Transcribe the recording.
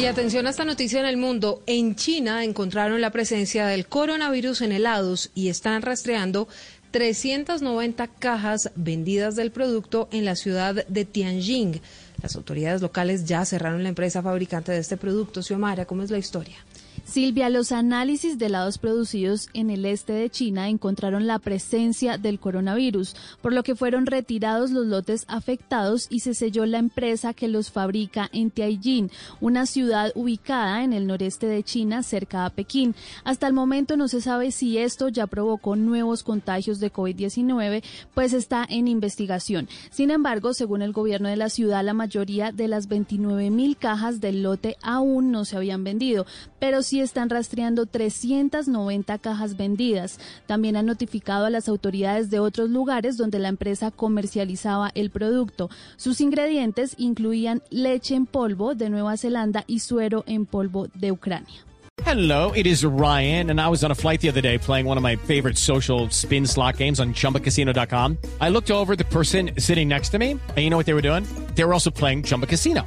Y atención a esta noticia en el mundo. En China encontraron la presencia del coronavirus en helados y están rastreando 390 cajas vendidas del producto en la ciudad de Tianjin. Las autoridades locales ya cerraron la empresa fabricante de este producto. Xiomara, ¿cómo es la historia? Silvia, los análisis de helados producidos en el este de China encontraron la presencia del coronavirus, por lo que fueron retirados los lotes afectados y se selló la empresa que los fabrica en Tianjin, una ciudad ubicada en el noreste de China, cerca a Pekín. Hasta el momento no se sabe si esto ya provocó nuevos contagios de COVID-19, pues está en investigación. Sin embargo, según el gobierno de la ciudad, la mayoría de las 29 mil cajas del lote aún no se habían vendido, pero sí están rastreando 390 cajas vendidas. También han notificado a las autoridades de otros lugares donde la empresa comercializaba el producto. Sus ingredientes incluían leche en polvo de Nueva Zelanda y suero en polvo de Ucrania. Hello, it is Ryan, and I was on a flight the other day playing one of my favorite social spin slot games on chumbacasino.com. I looked over the person sitting next to me, and you know what they were doing? They were also playing Chumba Casino.